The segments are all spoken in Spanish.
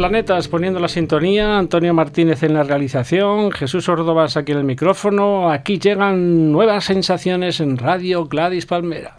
planetas poniendo la sintonía, Antonio Martínez en la realización, Jesús Ordovas aquí en el micrófono. Aquí llegan nuevas sensaciones en Radio Gladys Palmera.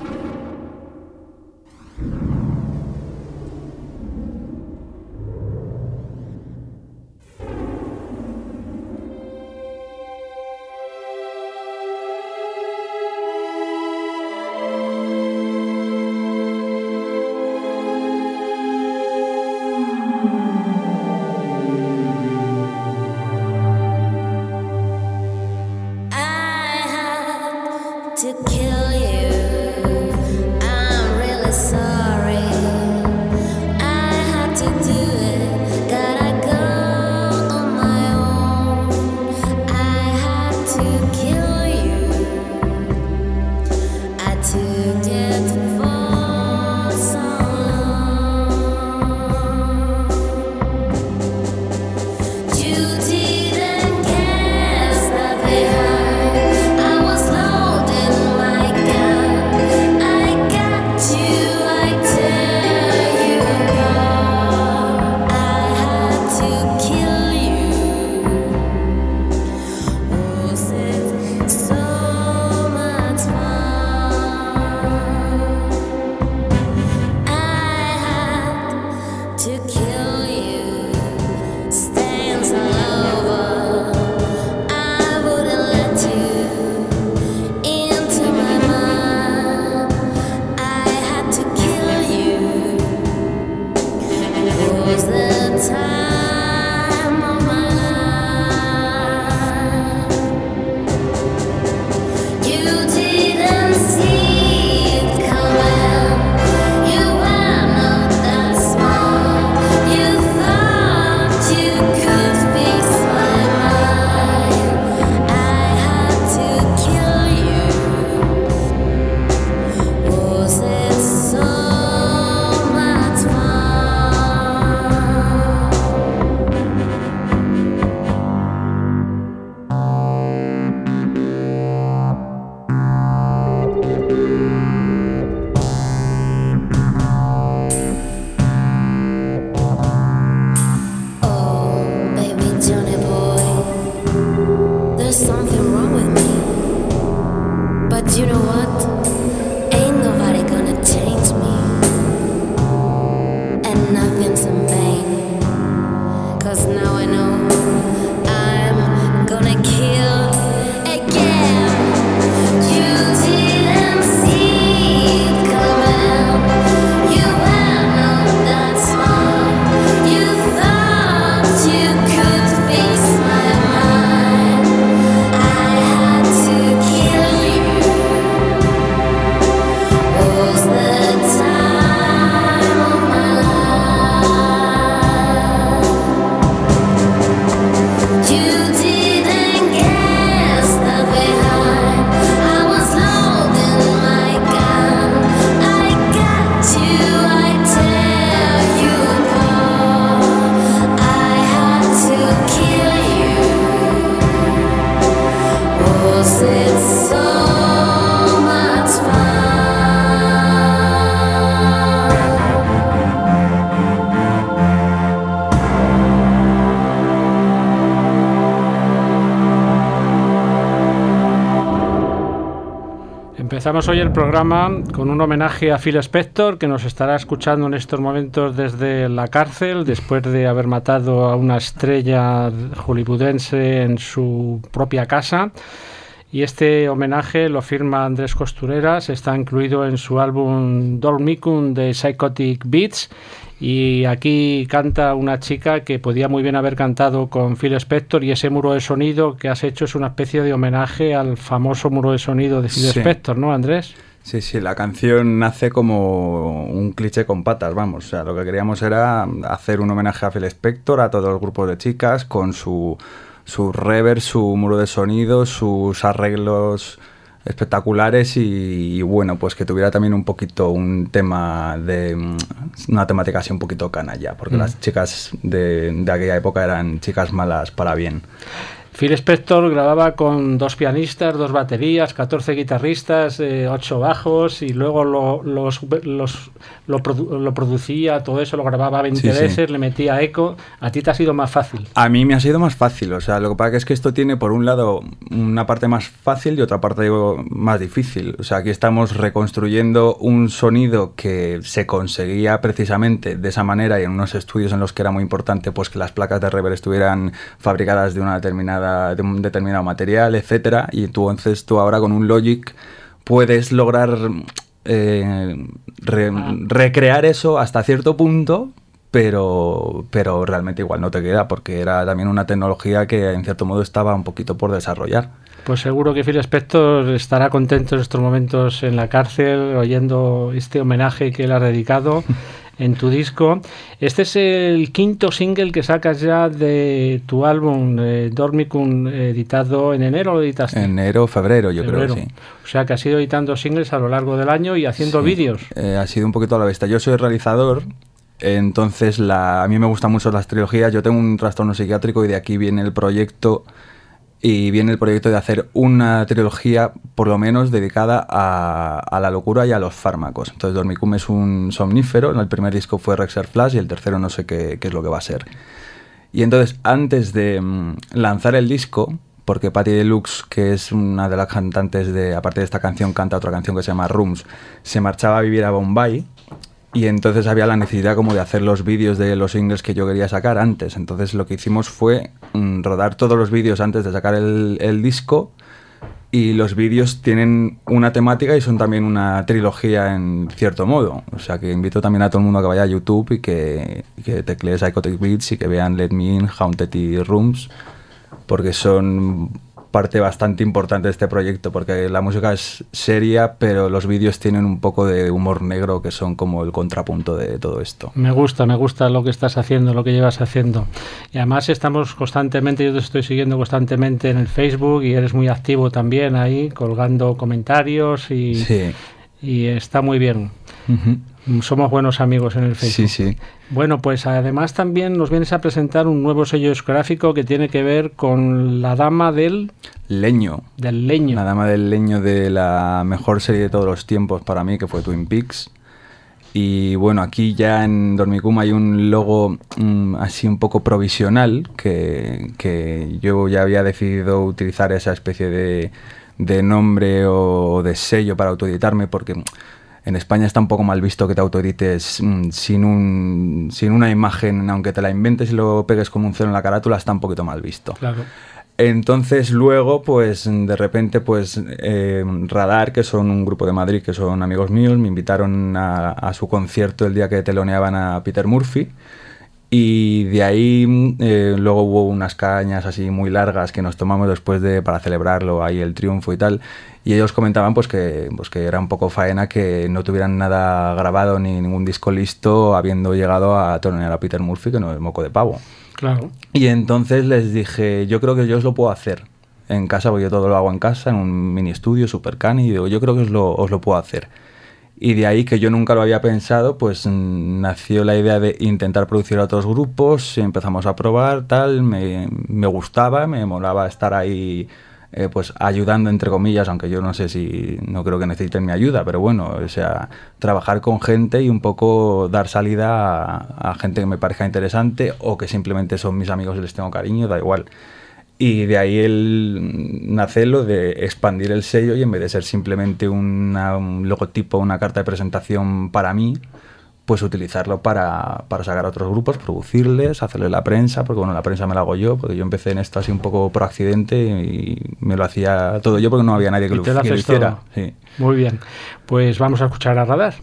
Comenzamos hoy el programa con un homenaje a Phil Spector, que nos estará escuchando en estos momentos desde la cárcel, después de haber matado a una estrella hollywoodense en su propia casa. Y este homenaje lo firma Andrés Costureras, está incluido en su álbum Dormicum de Psychotic Beats. Y aquí canta una chica que podía muy bien haber cantado con Phil Spector y ese muro de sonido que has hecho es una especie de homenaje al famoso muro de sonido de Phil Spector, ¿no, Andrés? Sí, sí, la canción nace como un cliché con patas, vamos. O sea, lo que queríamos era hacer un homenaje a Phil Spector, a todos los grupos de chicas, con su su reverb, su muro de sonido, sus arreglos espectaculares y, bueno, pues que tuviera también un poquito un tema de mm, una temática así un poquito canalla, porque mm. las chicas de, de aquella época eran chicas malas para bien. Phil Spector grababa con dos pianistas, dos baterías, 14 guitarristas, eh, ocho bajos y luego lo, los, los, lo, producía, todo eso lo grababa 20 veces, le metía eco. ¿A ti te ha sido más fácil? A mí me ha sido más fácil, o sea, lo que pasa es que esto tiene por un lado una parte más fácil y otra parte más difícil. O sea, aquí estamos reconstruyendo un sonido que se conseguía precisamente de esa manera y en unos estudios en los que era muy importante pues que las placas de reverb estuvieran fabricadas de una determinada de un determinado material, etcétera, y tú entonces tú ahora con un Logic puedes lograr eh, recrear eso hasta cierto punto, pero, pero realmente igual no te queda, porque era también una tecnología que en cierto modo estaba un poquito por desarrollar. Pues seguro que Phil Spector estará contento en estos momentos en la cárcel, oyendo este homenaje que él ha dedicado. en tu disco. Este es el quinto single que sacas ya de tu álbum eh, Dormicum, editado en enero, ¿lo editaste? Enero, febrero, yo creo, sí. O sea que has ido editando singles a lo largo del año y haciendo vídeos. Eh, ha sido un poquito a la vista. Yo soy realizador, entonces la, a mí me gustan mucho las trilogías. Yo tengo un trastorno psiquiátrico y de aquí viene el proyecto y viene el proyecto de hacer una trilogía por lo menos dedicada a, la locura y a los fármacos. Entonces Dormicum es un somnífero, el primer disco fue Rexer Flash y el tercero no sé qué, es lo que va a ser. Y entonces antes de mm, lanzar el disco, porque Patty Deluxe, que es una de las cantantes de, aparte de esta canción, canta otra canción que se llama Rooms, se marchaba a vivir a Bombay y entonces había la necesidad como de hacer los vídeos de los singles que yo quería sacar antes. Entonces lo que hicimos fue mm, rodar todos los vídeos antes de sacar el, disco. Y los vídeos tienen una temática y son también una trilogía en cierto modo. O sea que invito también a todo el mundo a que vaya a YouTube y que, que teclee Psychotic Beats y que vean Let Me In, Haunted Rooms. Porque son parte bastante importante de este proyecto, porque la música es seria, pero los vídeos tienen un poco de humor negro que son como el contrapunto de todo esto. Me gusta, me gusta lo que estás haciendo, lo que llevas haciendo. Y además estamos constantemente, yo te estoy siguiendo constantemente en el Facebook y eres muy activo también ahí, colgando comentarios y, y está muy bien. Somos buenos amigos en el Facebook. Sí, sí. Bueno, pues además también nos vienes a presentar un nuevo sello discográfico que tiene que ver con la dama del leño. Del leño. La dama del leño de la mejor serie de todos los tiempos para mí, que fue Twin Peaks. Y bueno, aquí ya en Dormicum hay un logo mm, así un poco provisional que, que, yo ya había decidido utilizar esa especie de, de nombre o de sello para autoeditarme porque en España está un poco mal visto que te autoedites mm, sin, un, sin una imagen, aunque te la inventes y lo pegues como un cero en la carátula, está un poquito mal visto. Claro. Entonces luego, pues de repente, pues eh, Radar, que son un grupo de Madrid, que son amigos míos, me invitaron a, su concierto el día que teloneaban a Peter Murphy. Y de ahí eh, luego hubo unas cañas así muy largas que nos tomamos después de para celebrarlo, ahí el triunfo y tal. Y ellos comentaban pues que, pues que era un poco faena que no tuvieran nada grabado ni ningún disco listo habiendo llegado a tonear a Peter Murphy, que no es moco de pavo. Claro. Y entonces les dije, yo creo que yo os lo puedo hacer en casa, porque yo todo lo hago en casa, en un mini estudio super cani, y digo, yo creo que os lo, os lo puedo hacer. Y de ahí que yo nunca lo había pensado, pues nació la idea de intentar producir a otros grupos, empezamos a probar, tal, me, me gustaba, me molaba estar ahí eh, pues ayudando entre comillas, aunque yo no sé si no creo que necesiten mi ayuda, pero bueno, o sea, trabajar con gente y un poco dar salida a, gente que me parezca interesante o que simplemente son mis amigos y les tengo cariño, da igual. Y de ahí el nace lo de expandir el sello y en vez de ser simplemente un logotipo, una carta de presentación para mí, pues utilizarlo para, para sacar a otros grupos, producirles, hacerle la prensa, porque bueno, la prensa me la hago yo, porque yo empecé en esto así un poco por accidente y me lo hacía todo yo porque no había nadie que lo, que lo hiciera. Sí. Muy bien. Pues vamos a escuchar a Radar.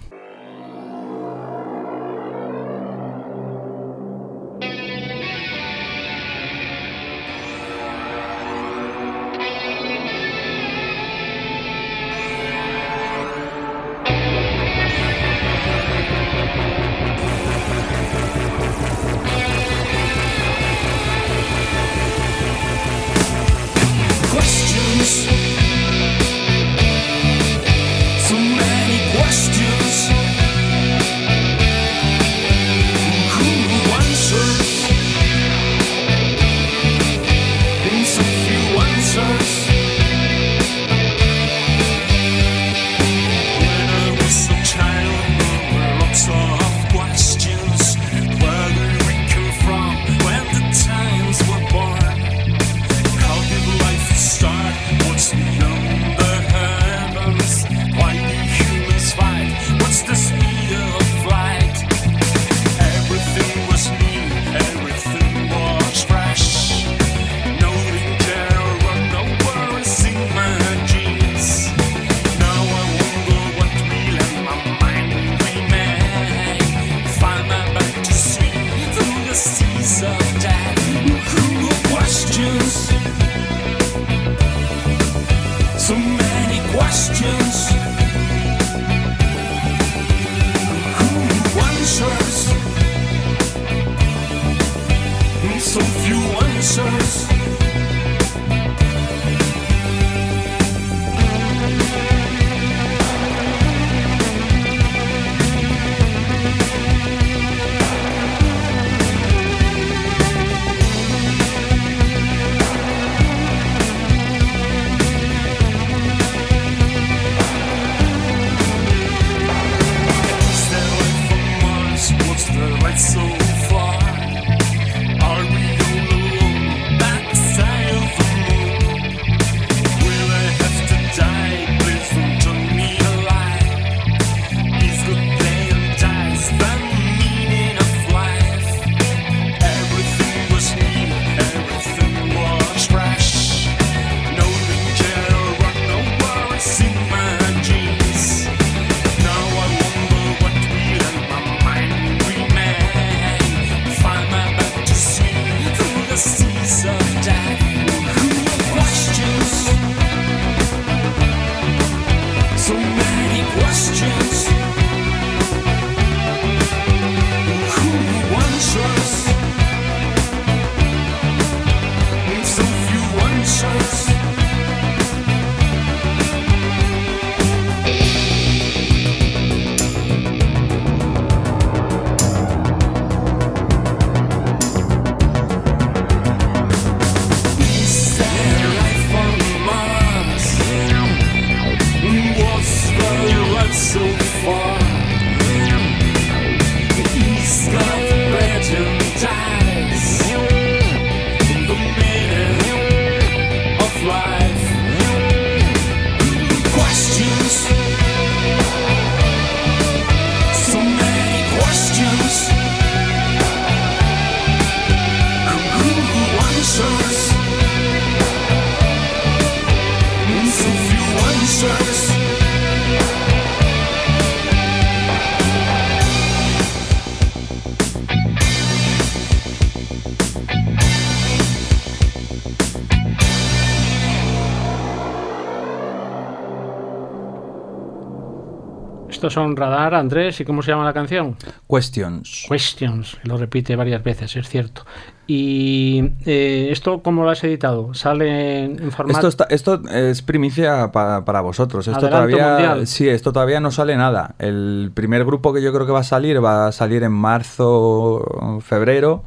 Estos son Radar, Andrés, ¿y cómo se llama la canción? Questions. Questions, lo repite varias veces, es cierto. ¿Y eh, esto cómo lo has editado? ¿Sale en formato...? Esto, está- esto es primicia pa- para vosotros. Esto Adelanto todavía, mundial. sí, esto todavía no sale nada. El primer grupo que yo creo que va a salir va a salir en marzo, febrero,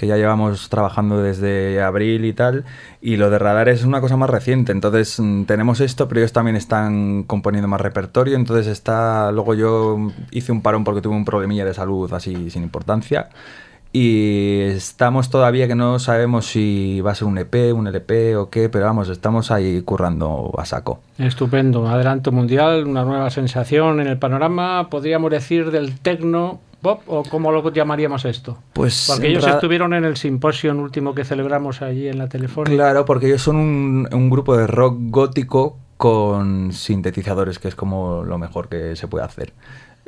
que ya llevamos trabajando desde abril y tal. Y lo de radar es una cosa más reciente. Entonces mm, tenemos esto, pero ellos también están componiendo más repertorio. Entonces está. Luego yo hice un parón porque tuve un problemilla de salud así sin importancia. Y estamos todavía que no sabemos si va a ser un EP, un LP o qué, pero vamos, estamos ahí currando a saco. Estupendo, adelanto mundial, una nueva sensación en el panorama, podríamos decir del tecno pop o cómo lo llamaríamos esto. Pues Porque ellos ra- estuvieron en el simposio último que celebramos allí en la Telefónica. Claro, porque ellos son un, un grupo de rock gótico con sintetizadores, que es como lo mejor que se puede hacer.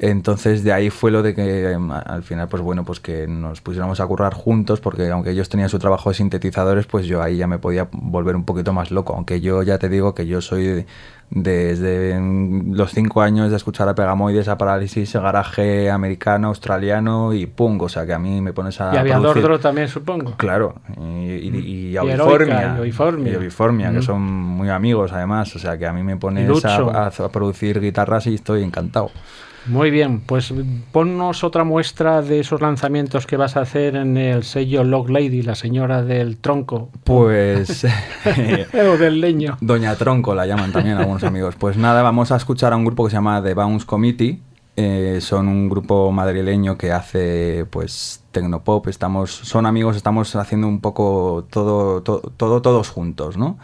Entonces de ahí fue lo de que em, a- al final, pues bueno, pues que nos pusiéramos a currar juntos, porque aunque ellos tenían su trabajo de sintetizadores, pues yo ahí ya me podía volver un poquito más loco. Aunque yo ya te digo que yo soy de- desde mm, los cinco años de escuchar a Pegamoides, a Parálisis, garaje americano, australiano y punk. O sea que a mí me pones a. y había Dordro también, supongo. Claro, y, y, y Y Aviformia. Heroica, y y Oiformia, que Mm. son muy amigos además. O sea que a mí me pones a, a- a producir guitarras y estoy encantado. Muy bien, pues ponnos otra muestra de esos lanzamientos que vas a hacer en el sello Log Lady, la señora del tronco. Pues. o del leño. Doña Tronco la llaman también algunos amigos. Pues nada, vamos a escuchar a un grupo que se llama The Bounce Committee. Eh, son un grupo madrileño que hace pues tecnopop. Estamos, son amigos, estamos haciendo un poco todo, to- todo, todos juntos, ¿no?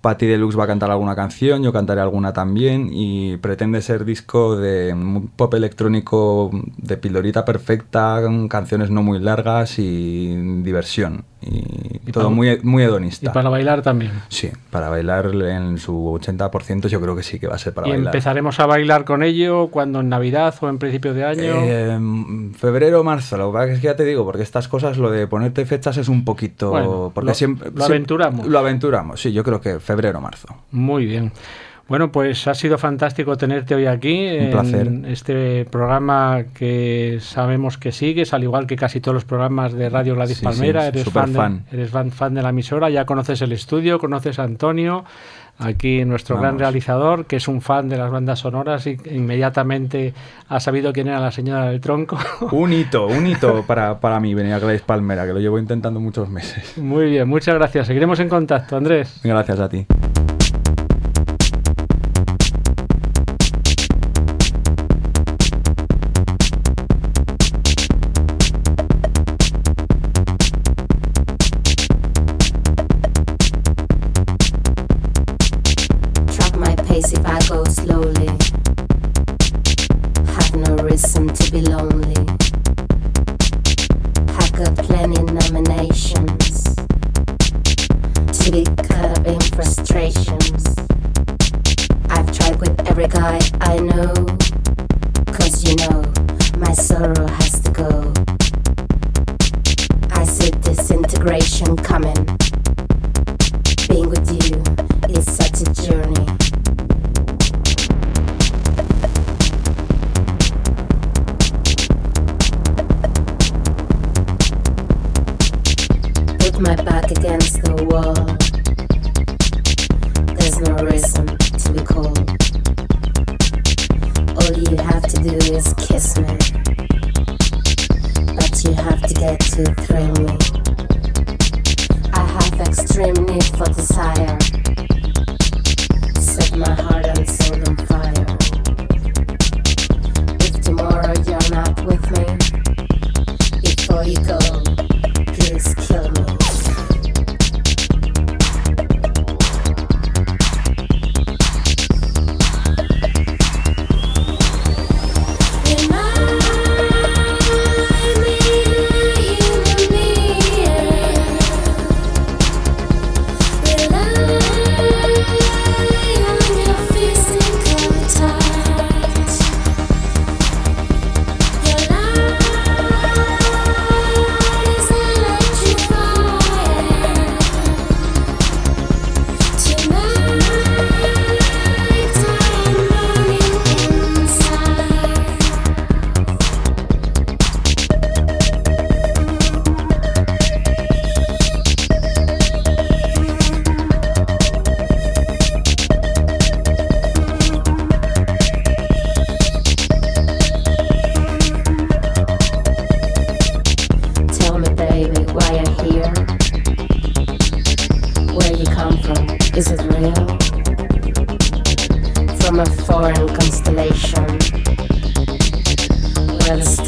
Patti Deluxe va a cantar alguna canción, yo cantaré alguna también y pretende ser disco de pop electrónico de pildorita perfecta, canciones no muy largas y diversión. Y, Y todo para- muy, muy Y hedonista. para bailar también. Sí, para bailar en su 80% yo creo que sí que va a ser para y bailar. empezaremos a bailar con ello cuando en Navidad o en principio de año. Eh, febrero o marzo, lo que pasa es que ya te digo, porque estas cosas, lo de ponerte fechas es un poquito... Bueno, porque lo- siempre, lo siempre- aventuramos. Lo aventuramos, sí, yo creo que febrero o marzo. Muy bien. Bueno, pues ha sido fantástico tenerte hoy aquí en placer. este programa que sabemos que sigues, al igual que casi todos los programas de Radio Gladys Sí, Palmera. sí, eres, fan, fan. De, eres fan, fan de la emisora, ya conoces el estudio, conoces a Antonio, aquí nuestro gran Vamos. realizador, que es un fan de las bandas sonoras y inmediatamente ha sabido quién era la señora del tronco. Un hito, un hito para, para mí venir a Gladys Palmera, que lo llevo intentando muchos meses. Muy bien, muchas gracias. Seguiremos en contacto, Andrés. Gracias a ti.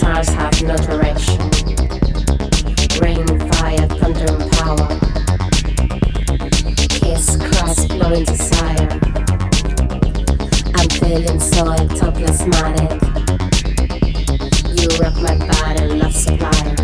Stars have no direction. Rain, fire, thunder, and power. Kiss, cross, blowing desire. I'm feeling so intoxicated. You rock my body, love supplier.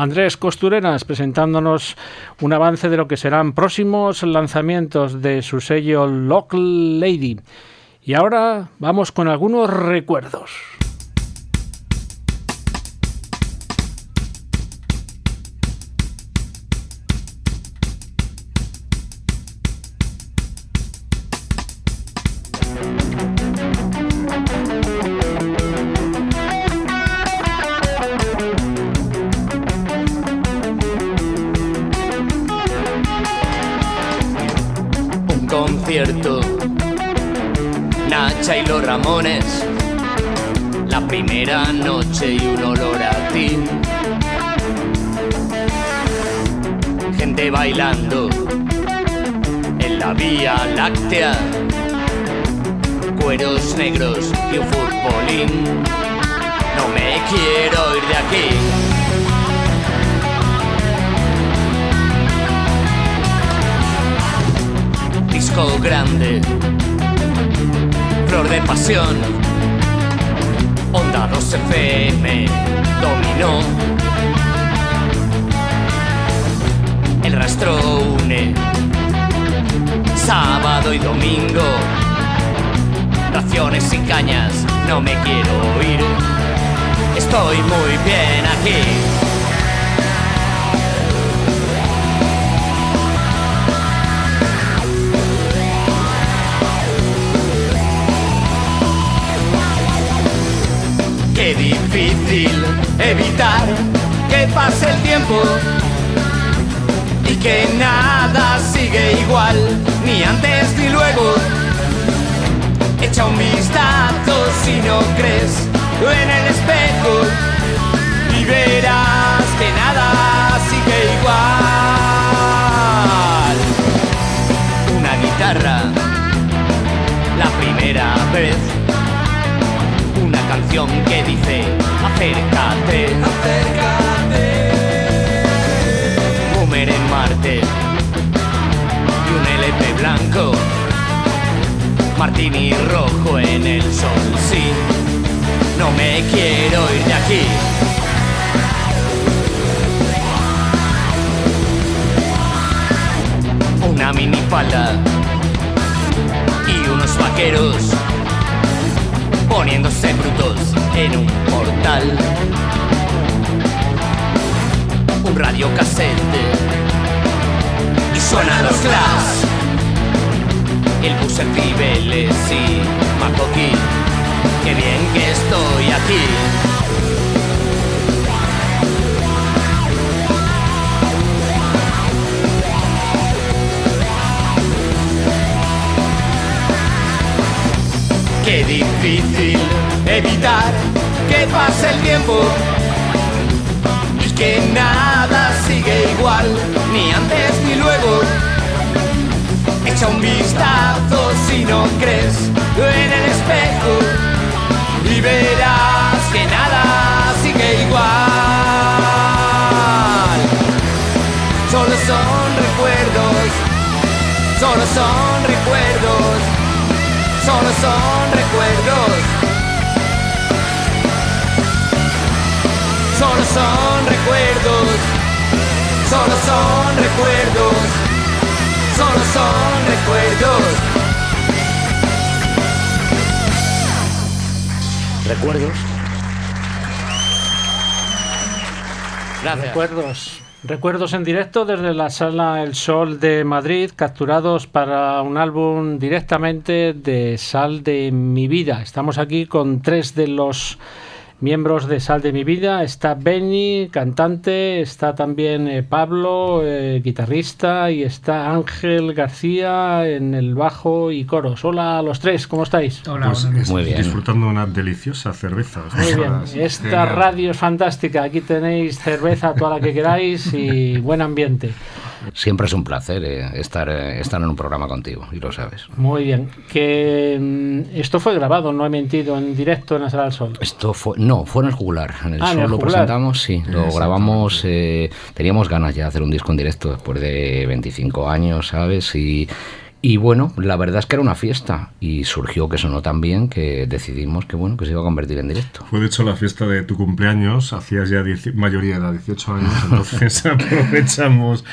Andrés Costureras presentándonos un avance de lo que serán próximos lanzamientos de su sello Lock Lady. Y ahora vamos con algunos recuerdos. Nacha y los Ramones, la primera noche y un olor a ti. Gente bailando en la vía láctea, cueros negros y un futbolín. No me quiero ir de aquí. Grande, flor de pasión, onda 2 FM, dominó. El rastro une, sábado y domingo, raciones y cañas, no me quiero ir, estoy muy bien aquí. Qué difícil evitar que pase el tiempo y que nada sigue igual, ni antes ni luego. Echa un vistazo si no crees en el espejo y verás que nada sigue igual. Una guitarra, la primera vez canción que dice acércate, acércate. Homer en Marte y un LP blanco, martini rojo en el sol, sí. No me quiero ir de aquí. Una minifalda y unos vaqueros poniéndose brutos en un portal. Un radio casete y suenan los Clash. El bus en Cibeles y Macoqui. Qué bien que estoy aquí. Difícil evitar que pasa el tiempo y que nada sigue igual, ni antes ni luego. Echa un vistazo si no crees en el espejo y verás que nada sigue igual. Solo son recuerdos, solo son recuerdos, solo son recuerdos. Solo son recuerdos, solo son recuerdos, solo son recuerdos. ¿Recuerdos? Gracias. Recuerdos. Recuerdos en directo desde la sala El Sol de Madrid, capturados para un álbum directamente de Sal de mi vida. Estamos aquí con tres de los miembros de Sal de mi vida. Está Benny, cantante, está también eh, Pablo, eh, guitarrista, y está Ángel García en el bajo y coros. Hola a los tres, ¿cómo estáis? Hola, Pues buenas es- Muy bien. disfrutando de una deliciosa cerveza. Muy bien, esta radio es fantástica. Aquí tenéis cerveza, toda la que queráis y buen ambiente. Siempre es un placer eh, estar, eh, estar en un programa contigo, y lo sabes. Muy bien. Que mm, esto fue grabado, no he mentido, en directo en la Sala del Sol. Esto fue, no, fue en el jugular. En el Ah, en Sol el lo Juglar. presentamos, sí, lo grabamos. eh, teníamos ganas ya de hacer un disco en directo después de 25 años, ¿sabes? Y, y bueno, la verdad es que era una fiesta y surgió que sonó tan bien que decidimos que bueno que se iba a convertir en directo. Fue de hecho la fiesta de tu cumpleaños, hacías ya mayoría de edad, 18 años, entonces aprovechamos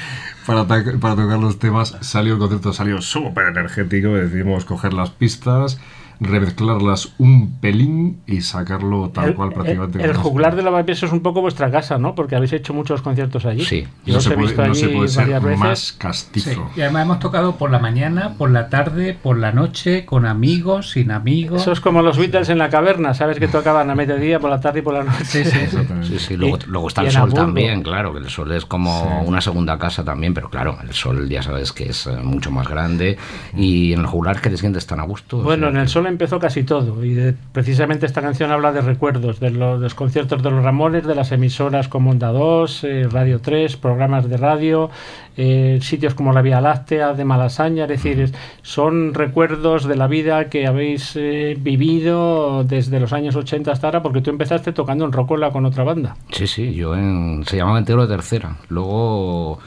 para, para tocar los temas. Salió el concepto, salió súper energético, decidimos coger las pistas, remezclarlas un pelín y sacarlo tal el, cual prácticamente. el- el juglar de la Lavapiés es un poco vuestra casa, ¿no? Porque habéis hecho muchos conciertos allí. Sí. Yo no os se he puede, visto no se puede ser veces. más Sí, castizo. y además hemos tocado por la mañana, por la tarde, por la noche, con amigos, sin amigos. Eso es como los Beatles en la caverna, ¿sabes? Que tocaban a mediodía, por la tarde y por la noche. Sí, sí. Sí, sí, luego, Y- luego está el en sol también, claro, que el sol es como Sí. una segunda casa también, pero claro, el sol ya sabes que es eh, mucho más grande y en el jugular que te sientes tan a gusto. Bueno, o en sea, el sol empezó casi todo y de- precisamente esta canción habla de recuerdos, de los, de los conciertos de los Ramones, de las emisoras como Onda 2, eh, Radio 3, programas de radio, eh, sitios como la Vía Láctea, de Malasaña, es decir, es- son recuerdos de la vida que habéis eh, vivido desde los años 80 hasta ahora, porque tú empezaste tocando en Rocola con otra banda. Sí, sí, yo en, se llamaba Entero de Tercera. Luego,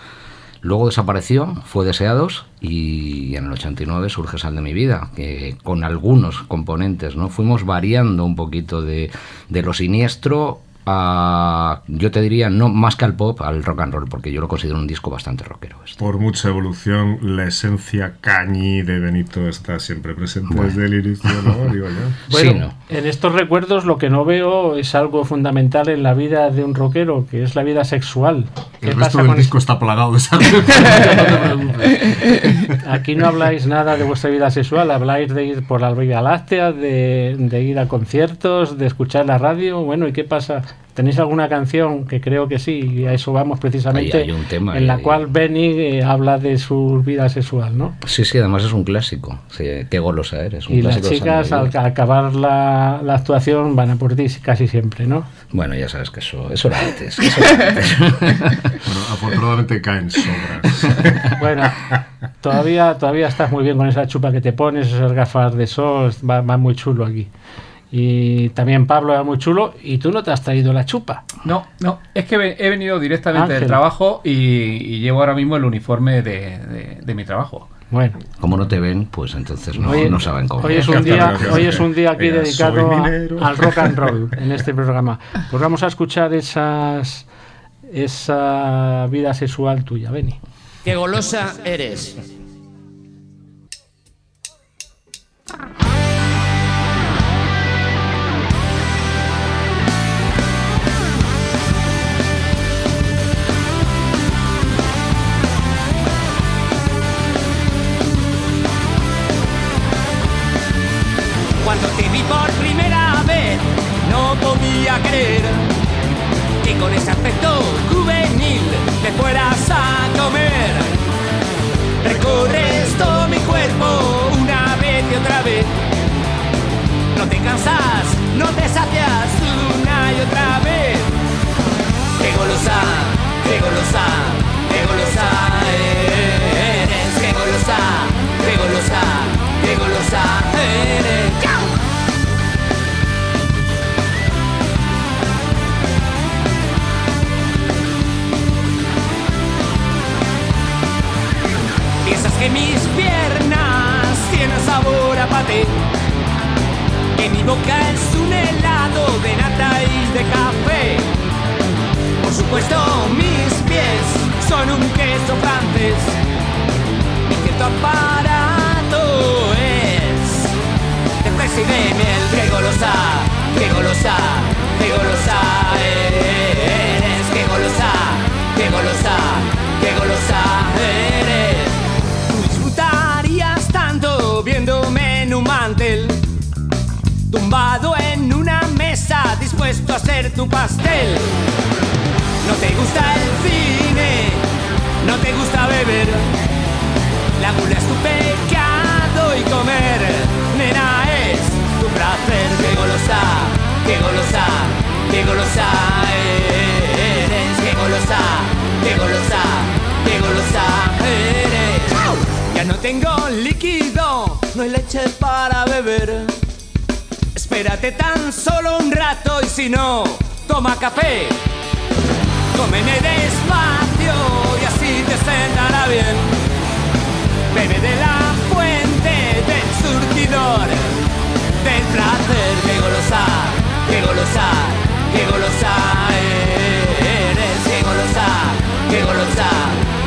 luego desapareció, fue Deseados y en el 89 surge Sal de mi vida, que con algunos componentes, ¿no? Fuimos variando un poquito de, de lo siniestro a, yo te diría, no más que al pop, al rock and roll, porque yo lo considero un disco bastante rockero. este. Por mucha evolución, la esencia cañi de Benito está siempre presente desde el inicio, ¿no? Digo yo. Bueno, Sí, ¿no? en estos recuerdos lo que no veo es algo fundamental en la vida de un rockero, que es la vida sexual. ¿Qué El resto del disco está plagado de no. Aquí no habláis nada de vuestra vida sexual, habláis de ir por la Vía Láctea, de, de ir a conciertos, de escuchar la radio. Bueno, ¿y qué pasa? ¿Tenéis alguna canción que creo que sí? Y a eso vamos precisamente. Ahí hay un tema, en la ahí- cual Benny eh, habla de su vida sexual, ¿no? Sí, sí, además es un clásico. Sí, qué golosa eres. Un Y las chicas al acabar la, la actuación van a por ti casi siempre, ¿no? Bueno, ya sabes que eso, eso era antes. eso era antes. Bueno, afortunadamente caen sobras. Bueno, todavía, todavía estás muy bien con esa chupa que te pones, esas gafas de sol, va, va muy chulo aquí. Y también Pablo va muy chulo y tú no te has traído la chupa. No, no, es que he venido directamente Ángel. del trabajo y, y llevo ahora mismo el uniforme de, de- de mi trabajo. Bueno, Como no te ven, pues entonces no, hoy, no saben cómo. hoy es un día, hoy es un día aquí dedicado a- al rock and roll en este programa. Pues vamos a escuchar esas esa vida sexual tuya, Beni. Qué golosa eres.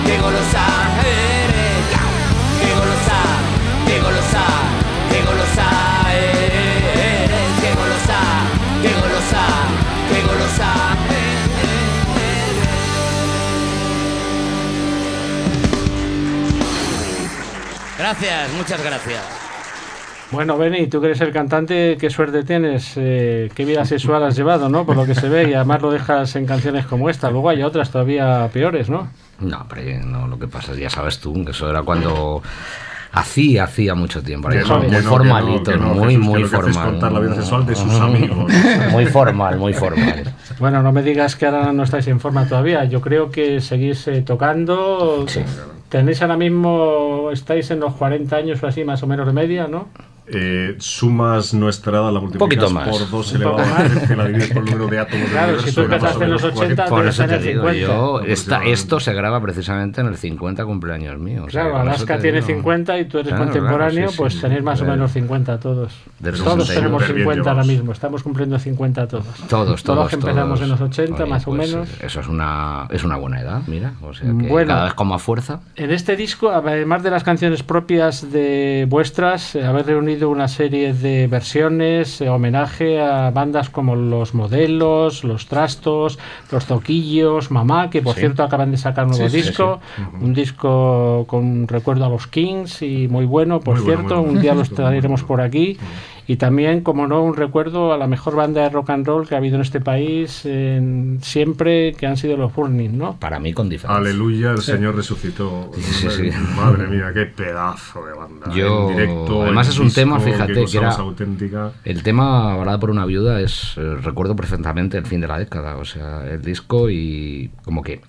Que golosa eres. Que golosa, que golosa, que golosa eres. Que golosa, que golosa, que golosa Gracias, muchas gracias. Bueno, Benny, tú que eres el cantante, qué suerte tienes, eh, qué vida sexual has llevado, ¿no? Por lo que se ve, y además lo dejas en canciones como esta. Luego hay otras todavía peores, ¿no? No, hombre, no, lo que pasa es, ya sabes tú, que eso era cuando hacía, hacía mucho tiempo. Que no, muy que no, que formalito, no, que no, muy, Jesús, muy formal. contar la vida sexual de sus amigos. muy formal, muy formal. Bueno, no me digas que ahora no estáis en forma todavía. Yo creo que seguís eh, tocando. Sí. Tenéis ahora mismo, estáis en los 40 años o así, más o menos de media, ¿no? Eh, sumas nuestra edad, la multiplicas más. por 2 Un elevado a más. 13, la divides por el número de átomos Claro, del si universo, tú era más empezaste o en los menos 80, 40. Por eso te digo, 50. yo, esta, esto se graba precisamente en el 50 cumpleaños mío. o sea, Claro, con eso Alaska tiene digo. 50 y tú eres Claro, contemporáneo, claro, sí, pues sí, tenéis más o menos 50 todos. Del Todos 61. tenemos Súper bien 50 ahora mismo, estamos cumpliendo 50 todos. Todos, todos. Todos que empezamos todos. en los 80, Oye, más o pues, menos. Eso es una, es una buena edad, mira. O sea que Bueno. cada vez con más fuerza. En este disco, además de las canciones propias de vuestras, eh, habéis reunido una serie de versiones, eh, homenaje a bandas como Los Modelos, Los Trastos, Los Zoquillos, Mamá, que por Sí. cierto acaban de sacar un nuevo Sí, sí, disco, un disco con recuerdo a los Kings y muy bueno, por Muy cierto, bueno. un día los traeremos por aquí. Y también, como no, un recuerdo a la mejor banda de rock and roll que ha habido en este país en- siempre, que han sido los Burning, ¿no? Para mí con diferencia. Aleluya, el Señor resucitó. Sí, sí. Madre mía, qué pedazo de banda. Yo- En directo, además en es un tema, fíjate, que era- auténtica. El tema Balada por una viuda es, eh, recuerdo perfectamente el fin de la década, o sea, el disco y como que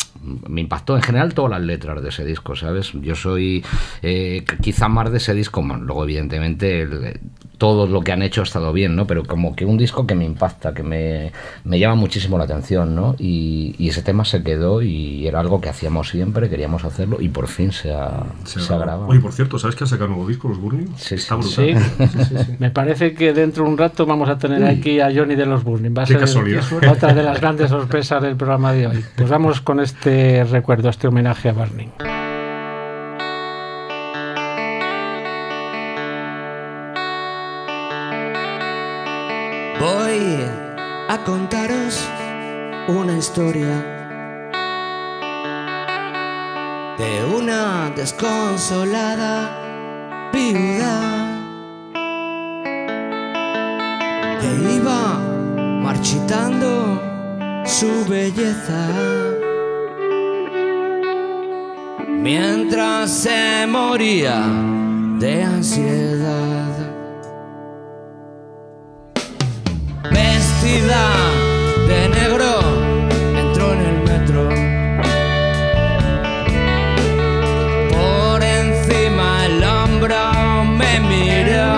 me impactó en general todas las letras de ese disco, ¿sabes? Yo soy eh, quizá más de ese disco, bueno, luego evidentemente el- todo lo que han hecho ha estado bien, ¿no? Pero como que un disco que me impacta, que me, me llama muchísimo la atención, ¿no? Y, y ese tema se quedó y era algo que hacíamos siempre, queríamos hacerlo y por fin se ha, se ha grabado. Oye, por cierto, ¿sabes que ha sacado un nuevo disco, los Burning? Sí, Está sí. brutal. Sí, me parece que dentro de un rato vamos a tener aquí a Johnny de los Burning. Va a Qué ser casualidad. otra de las grandes sorpresas del programa de hoy. Pues vamos con este recuerdo, este homenaje a Burning. A contaros una historia de una desconsolada viuda que iba marchitando su belleza mientras se moría de ansiedad. De negro, entró en el metro. Por encima el hombro me miró.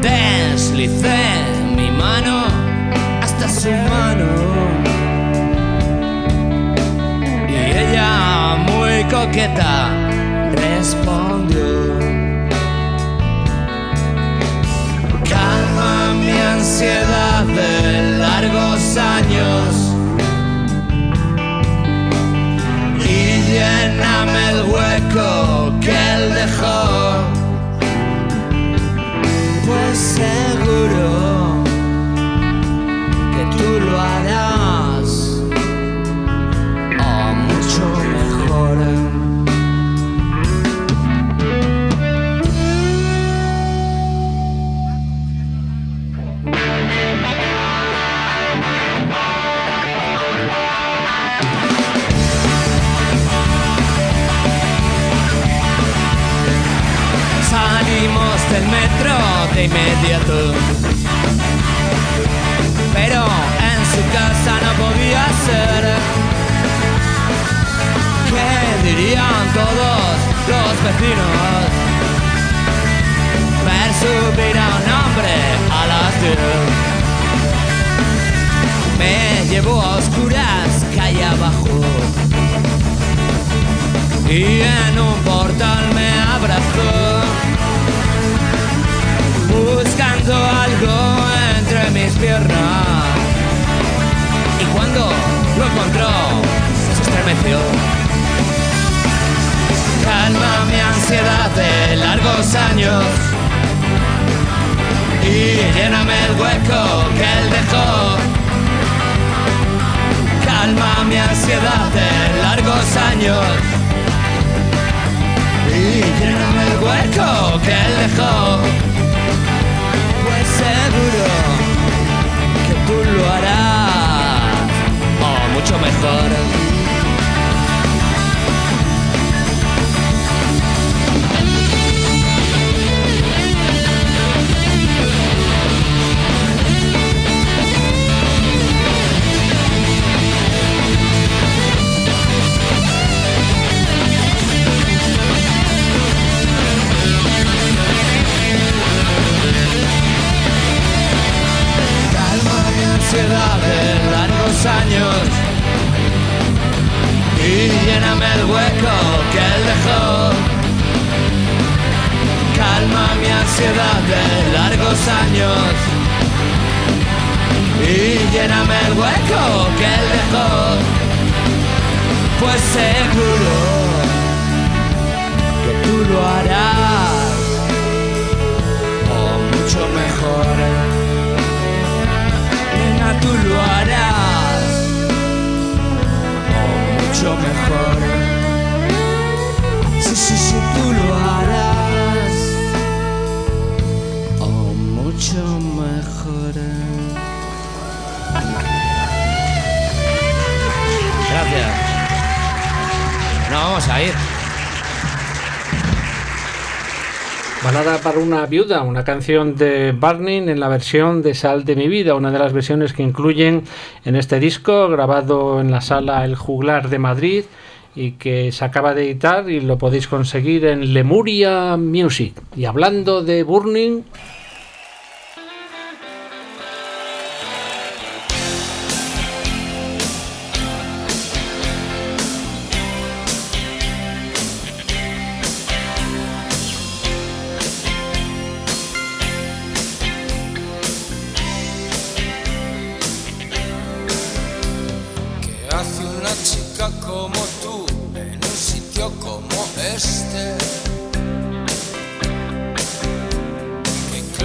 Deslicé mi mano hasta su mano. Y ella coqueta lléname el hueco que él dejó. Pues seguro que tú lo harás metro de inmediato. Pero en su casa no podía ser. ¿Qué dirían todos los vecinos? Ver subir a un hombre a las 10. Me llevó a oscuras calle abajo. Y en un piernas. Y cuando lo encontró, se estremeció. Calma mi ansiedad de largos años y lléname el hueco que él dejó. Calma mi ansiedad de largos años y lléname el hueco que él dejó. Pues seguro lo harás o mucho mejor. Y lléname el hueco que él dejó. Calma mi ansiedad de largos años y lléname el hueco que él dejó. Pues seguro que tú lo harás o mucho mejor. Nena, tú lo harás mucho mejor. Sí, sí, sí, tú lo harás o mucho mejor. Gracias. No vamos a ir. Balada para una viuda, una canción de Burning en la versión de Sal de mi vida, una de las versiones que incluyen en este disco, grabado en la sala El Juglar de Madrid y que se acaba de editar y lo podéis conseguir en Lemuria Music. Y hablando de Burning,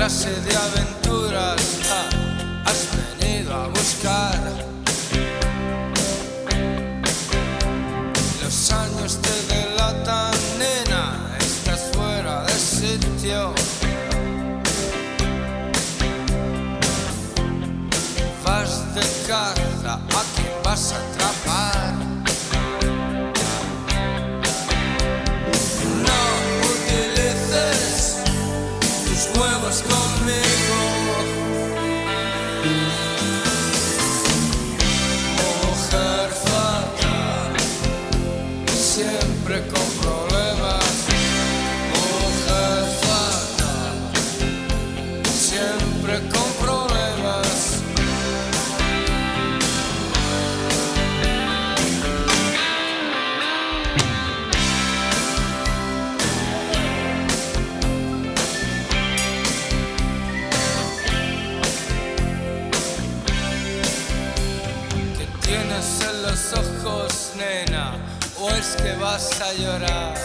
clase de aventuras has venido a buscar? Los años te delatan, nena, estás fuera de sitio. Vas de caza, llorar.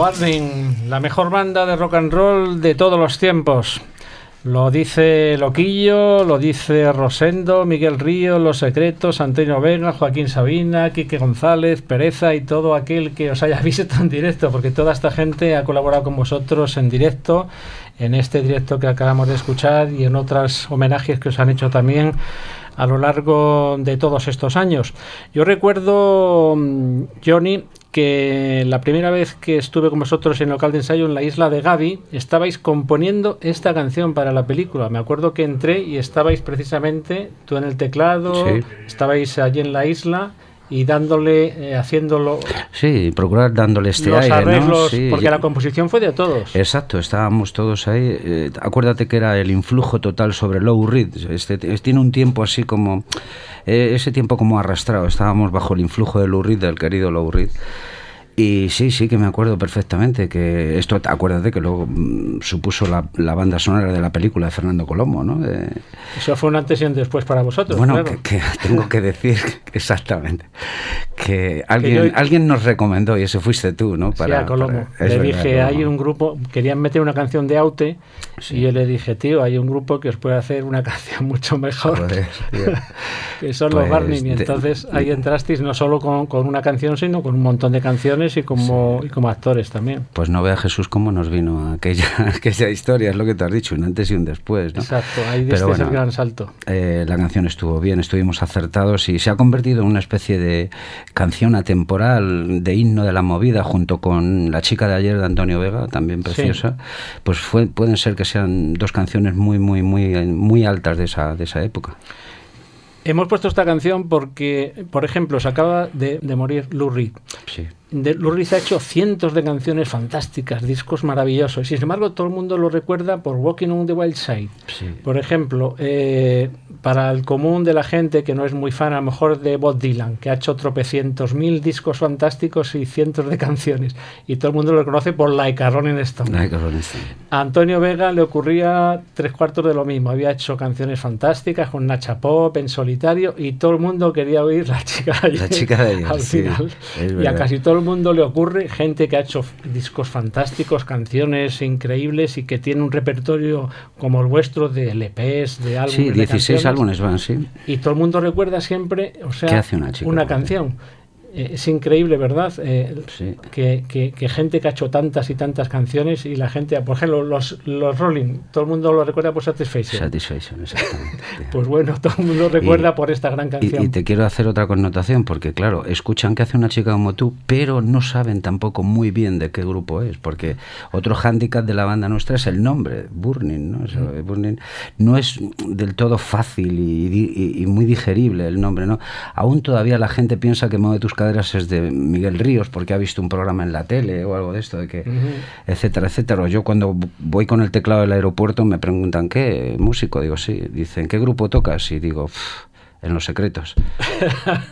Burning, la mejor banda de rock and roll de todos los tiempos. Lo dice Loquillo, lo dice Rosendo, Miguel Río, Los Secretos, Antonio Vega, Joaquín Sabina, Quique González, Pereza y todo aquel que os haya visto en directo, porque toda esta gente ha colaborado con vosotros en directo, en este directo que acabamos de escuchar y en otras homenajes que os han hecho también a lo largo de todos estos años. Yo recuerdo, mm, Johnny, que la primera vez que estuve con vosotros en el local de ensayo en la isla de Gavi, estabais componiendo esta canción para la película. Me acuerdo que entré y estabais precisamente tú en el teclado, Sí. estabais allí en la isla y dándole, eh, haciéndolo Sí, procurar dándole este los aire, arreglos, ¿no? Sí, porque la composición fue de todos. Exacto, estábamos todos ahí. eh, acuérdate que era el influjo total sobre Low Reed. Este, es- tiene un tiempo así como. Eh, ese tiempo como arrastrado. Estábamos bajo el influjo de Lou del querido Low Reed. Y sí, sí que me acuerdo perfectamente que esto, acuérdate que luego mm, supuso la, la banda sonora de la película de Fernando Colomo, ¿no? De- Eso fue un antes y un después para vosotros. bueno, claro. que, que tengo que decir exactamente que alguien, yo- alguien nos recomendó y ese fuiste tú, ¿no? Sí, a Colomo. para- le dije, hay un grupo, querían meter una canción de Aute y yo le dije, tío, hay un grupo que os puede hacer una canción mucho mejor. Joder, que son Pues los Barney. Y de- entonces ahí entrasteis no solo con, con una canción, sino con un montón de canciones y como, y como actores también. Pues no vea Jesús cómo nos vino aquella, aquella historia, es lo que te has dicho, un antes y un después, ¿no? Exacto, ahí este es el bueno, gran salto. eh, la canción estuvo bien, estuvimos acertados y se ha convertido en una especie de canción atemporal, de himno de la movida, junto con La chica de ayer de Antonio Vega, también Sí. preciosa. Pues fue, pueden ser que sean dos canciones muy, muy, muy, muy altas de esa, de esa época. Hemos puesto esta canción porque, por ejemplo, se acaba de, de morir Lou Reed. Sí. De, Reed ha hecho cientos de canciones fantásticas, discos maravillosos. Sin embargo, todo el mundo lo recuerda por Walking on the Wild Side. Sí. Por ejemplo, eh, para el común de la gente que no es muy fan, a lo mejor de Bob Dylan, que ha hecho tropecientos mil discos fantásticos y cientos de canciones. Y todo el mundo lo conoce por Like a Rolling Stone. Like a Rolling Stone. A Antonio Vega le ocurría tres cuartos de lo mismo. Había hecho canciones fantásticas con Nacha Pop en solitario y todo el mundo quería oír la chica de ayer. La chica de ayer, al sí, final. y a casi todo el mundo le ocurre gente que ha hecho discos fantásticos, canciones increíbles y que tiene un repertorio como el vuestro de LPs, de álbumes. Sí, de 16 canciones. álbumes van, sí. Y todo el mundo recuerda siempre, o sea, ¿Qué hace una chica? canción. Eh, es increíble, ¿verdad? Eh, Sí. que, que- que gente que ha hecho tantas y tantas canciones y la gente, por ejemplo, los, los Rolling, todo el mundo lo recuerda por Satisfaction. Satisfaction, exactamente. Pues bueno, todo el mundo recuerda Y- por esta gran Y, canción. y te quiero hacer otra connotación, porque claro, escuchan que hace una chica como tú, pero no saben tampoco muy bien de qué grupo es, porque otro hándicap de la banda nuestra es el nombre, Burning, ¿no? Eso, Mm. Burning no es del todo fácil y, y- y muy digerible el nombre, ¿no? Aún todavía la gente piensa que Mueve tus caderas es de Miguel Ríos, porque ha visto un programa en la tele o algo de esto, de que, etcétera, etcétera. O yo cuando voy con el teclado del aeropuerto me preguntan, ¿qué músico? Digo, sí. Dicen, ¿qué grupo tocas? Y digo, "Pff, en los secretos.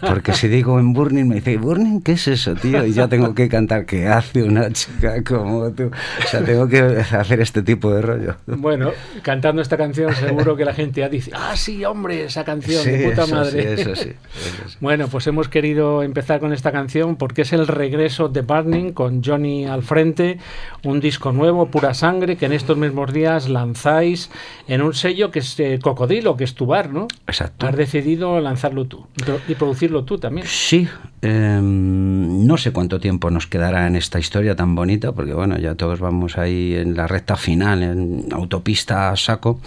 Porque si digo en Burning, me dice, ¿Burning qué es eso, tío? Y ya tengo que cantar, ¿qué hace una chica como tú? O sea, tengo que hacer este tipo de rollo. Bueno, cantando esta canción seguro que la gente ya dice, ah, sí, hombre, esa canción Sí, de puta eso madre. sí, eso sí, eso sí. Bueno, pues hemos querido empezar con esta canción porque es el regreso de Burning con Johnny al frente, un disco nuevo, pura sangre, que en estos mismos días lanzáis en un sello que es eh, Cocodilo, que es tu bar, ¿no? Exacto. Has decidido lanzarlo tú y pro- y producirlo tú también. Sí, eh, no sé cuánto tiempo nos quedará en esta historia tan bonita, porque bueno, ya todos vamos ahí en la recta final, en autopista a saco,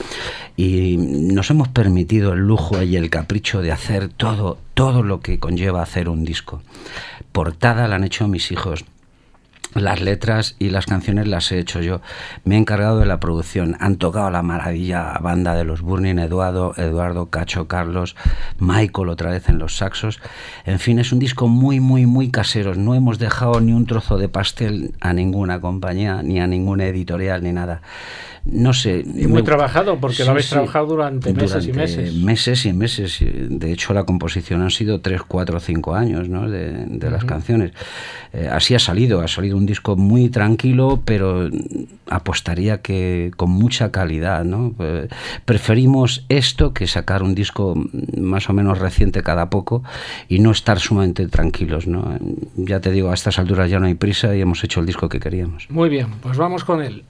y nos hemos permitido el lujo y el capricho de hacer todo, todo lo que conlleva hacer un disco. Portada la han hecho mis hijos. Las letras y las canciones las he hecho yo. Me he encargado de la producción. Han tocado la maravilla banda de los Burning, Eduardo, Eduardo, Cacho, Carlos, Michael otra vez en los saxos. En fin, es un disco muy, muy, muy casero. No hemos dejado ni un trozo de pastel a ninguna compañía, ni a ninguna editorial, ni nada. No sé. Y muy trabajado, porque Sí, lo habéis sí. trabajado durante meses y meses. Meses y meses. De hecho, la composición han sido 3, 4, 5 años ¿no? de, de las canciones. Eh, así ha salido. Ha salido un disco muy tranquilo, pero apostaría que con mucha calidad. ¿no? Eh, preferimos esto que sacar un disco más o menos reciente cada poco y no estar sumamente tranquilos. ¿no? Ya te digo, a estas alturas ya no hay prisa y hemos hecho el disco que queríamos. Muy bien, pues vamos con él.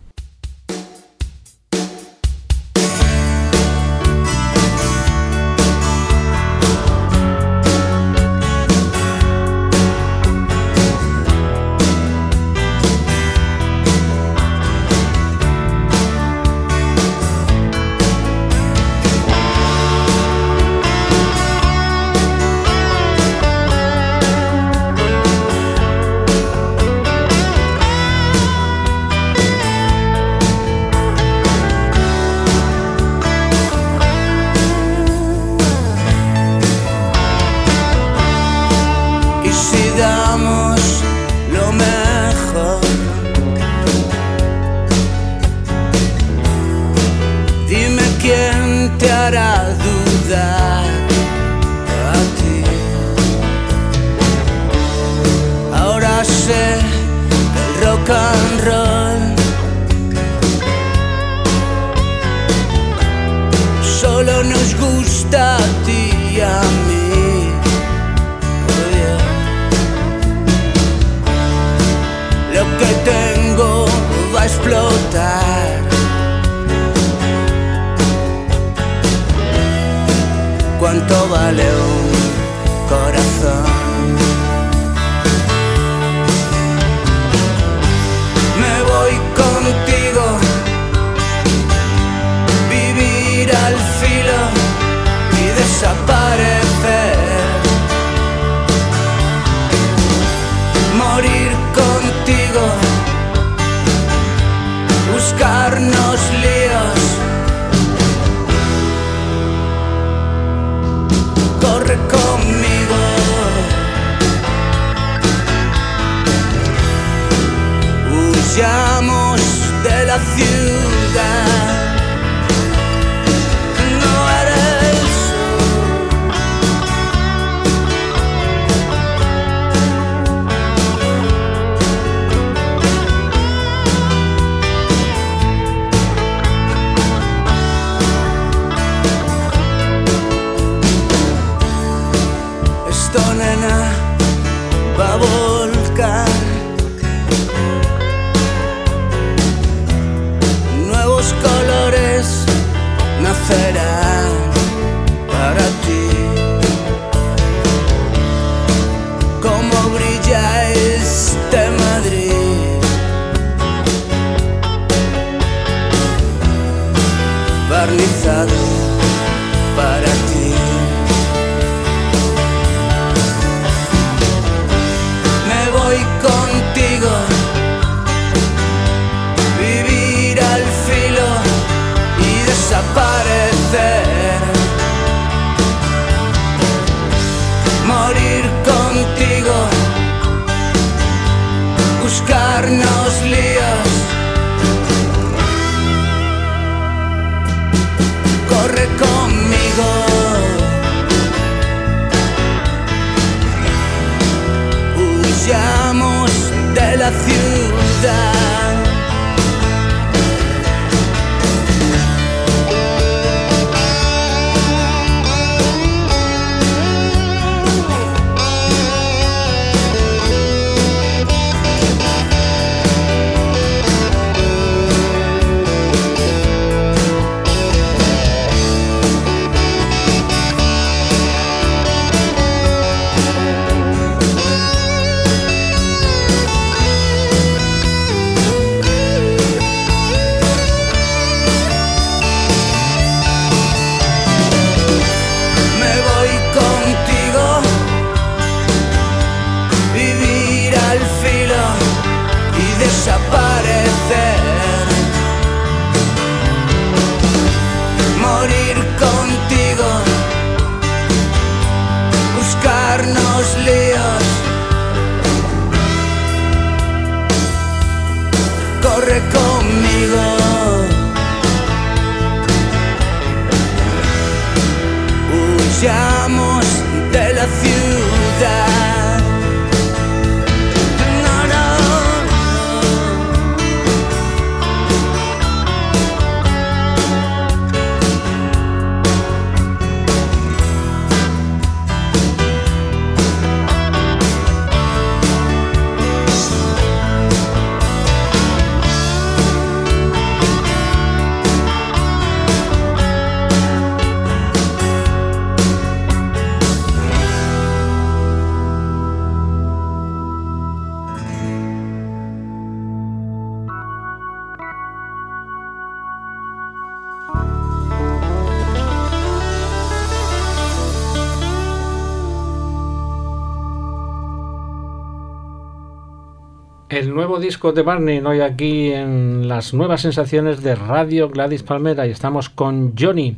Disco de Barney, hoy aquí en las nuevas sensaciones de Radio Gladys Palmera y estamos con Johnny,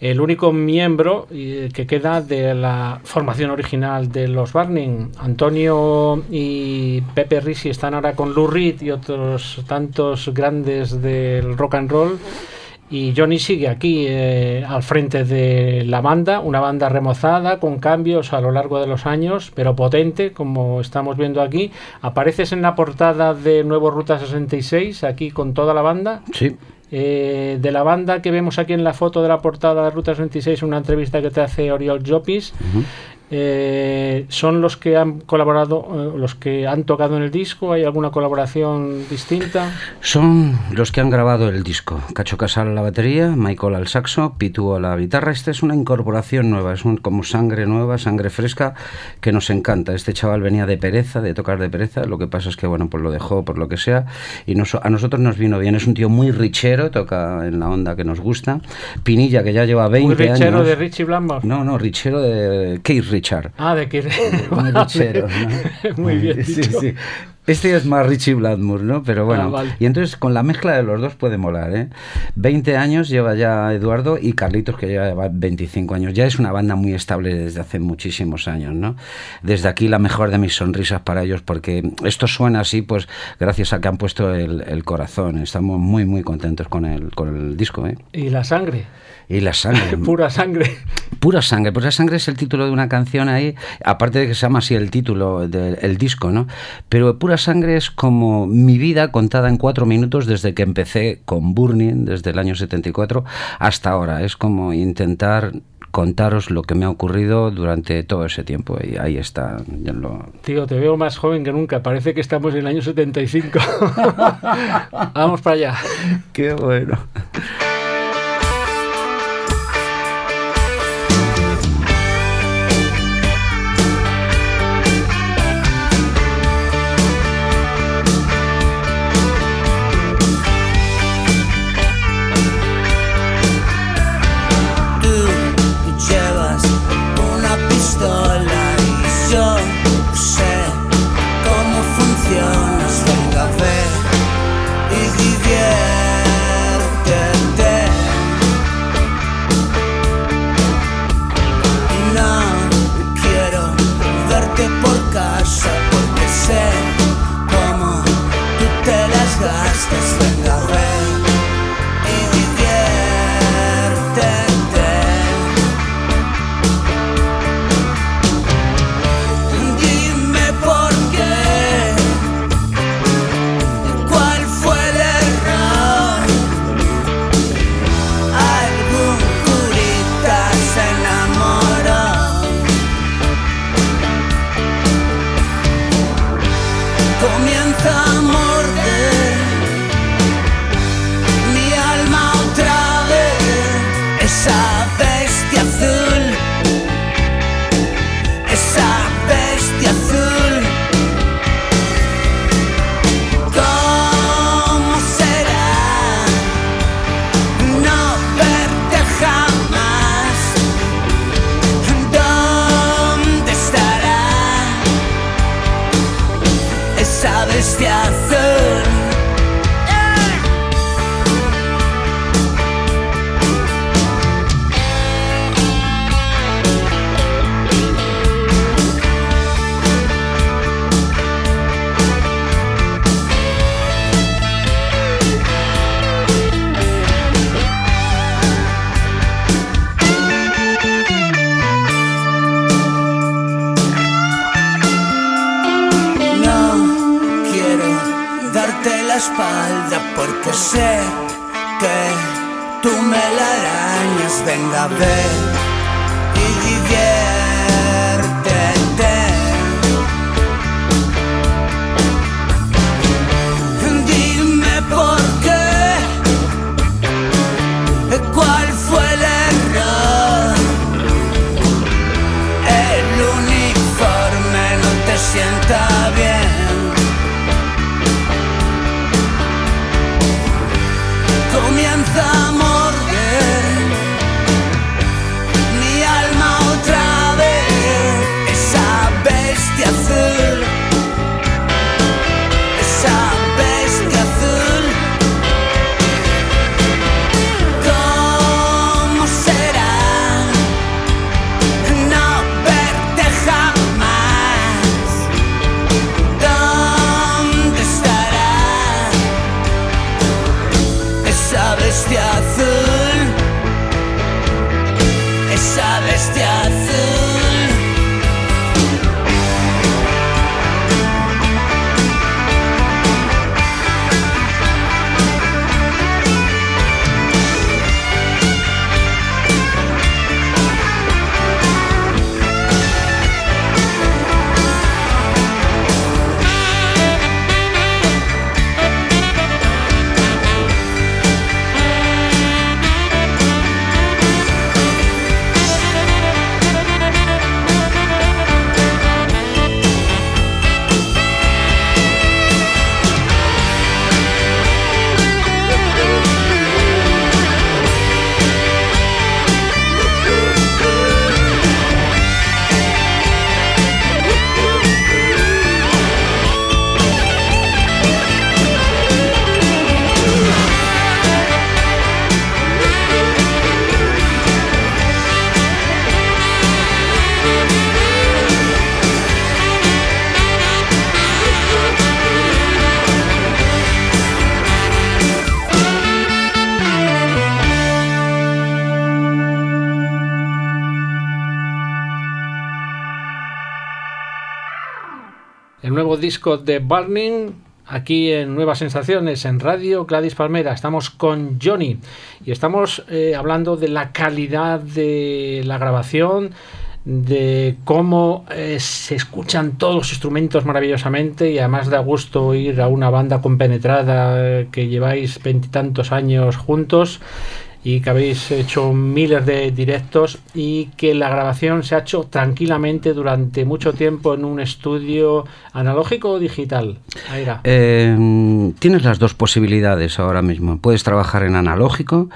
el único miembro eh, que queda de la formación original de los Barney. Antonio y Pepe Risi están ahora con Lou Reed y otros tantos grandes del rock and roll. Y Johnny sigue aquí eh, al frente de la banda, una banda remozada, con cambios a lo largo de los años, pero potente, como estamos viendo aquí. Apareces en la portada de Nuevo Ruta 66, aquí con toda la banda. Sí. Eh, de la banda que vemos aquí en la foto de la portada de Ruta 66, una entrevista que te hace Oriol Jopis, eh, son los que han colaborado, eh, los que han tocado en el disco. ¿Hay alguna colaboración distinta? Son los que han grabado el disco. Cacho Casal a la batería, Michael al saxo, Pitu a la guitarra. Esta es una incorporación nueva, es un, como sangre nueva, sangre fresca, que nos encanta. Este chaval venía de pereza, de tocar de pereza. Lo que pasa es que, bueno, pues lo dejó por lo que sea. Y nos- a nosotros nos vino bien. Es un tío muy richero, toca en la onda que nos gusta. Pinilla, que ya lleva 20 Muy richero años. de Richie Blackmore. No, no, richero de Keith Richard. Ah, de que. Muy richero, ¿no? Muy bien. Sí, dicho. sí. Este es más Richie Blackmore, ¿no? Pero bueno. Ah, vale. Y entonces con la mezcla de los dos puede molar, ¿eh? 20 años lleva ya Eduardo y Carlitos que lleva 25 años. Ya es una banda muy estable desde hace muchísimos años, ¿no? Desde aquí la mejor de mis sonrisas para ellos porque esto suena así, pues gracias a que han puesto el, el corazón. Estamos muy, muy contentos con el, con el disco, ¿eh? Y la sangre, Y la sangre. pura sangre. Pura sangre, pura sangre es el título de una canción ahí, aparte de que se llama así el título del disco, ¿no? Pero pura sangre es como mi vida contada en cuatro minutos desde que empecé con Burning, desde el año 74 hasta ahora. Es como intentar contaros lo que me ha ocurrido durante todo ese tiempo y ahí está. lo- Tío, te veo más joven que nunca. Parece que estamos en el año 75. Vamos para allá. Qué bueno. Disco de Burning, aquí en Nuevas Sensaciones, en Radio Gladys Palmera. Estamos con Johnny y estamos eh, hablando de la calidad de la grabación, de cómo eh, se escuchan todos los instrumentos maravillosamente y además da gusto oír a una banda compenetrada eh, que lleváis veintitantos años juntos y que habéis hecho miles de directos y que la grabación se ha hecho tranquilamente durante mucho tiempo en un estudio analógico o digital. Aira. Eh, tienes las dos posibilidades ahora mismo. Puedes trabajar en analógico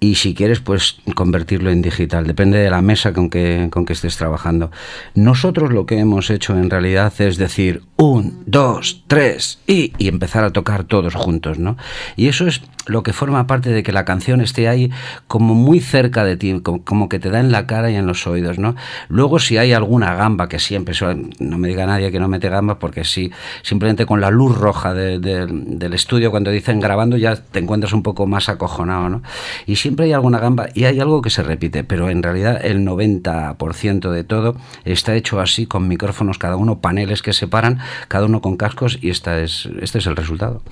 y si quieres, pues convertirlo en digital. Depende de la mesa con que, con que estés trabajando. Nosotros lo que hemos hecho en realidad es decir un, dos, tres y, y empezar a tocar todos juntos, ¿no? Y eso es lo que forma parte de que la canción esté ahí como muy cerca de ti, como, que te da en la cara y en los oídos, ¿no? Luego si hay alguna gamba, que siempre, no me diga nadie que no mete gambas, porque sí, simplemente con la luz roja de- del estudio, cuando dicen grabando, ya te encuentras un poco más acojonado, ¿no? Y siempre hay alguna gamba y hay algo que se repite, pero en realidad el 90% de todo está hecho así, con micrófonos, cada uno paneles que separan, cada uno con cascos y esta es, este es el resultado.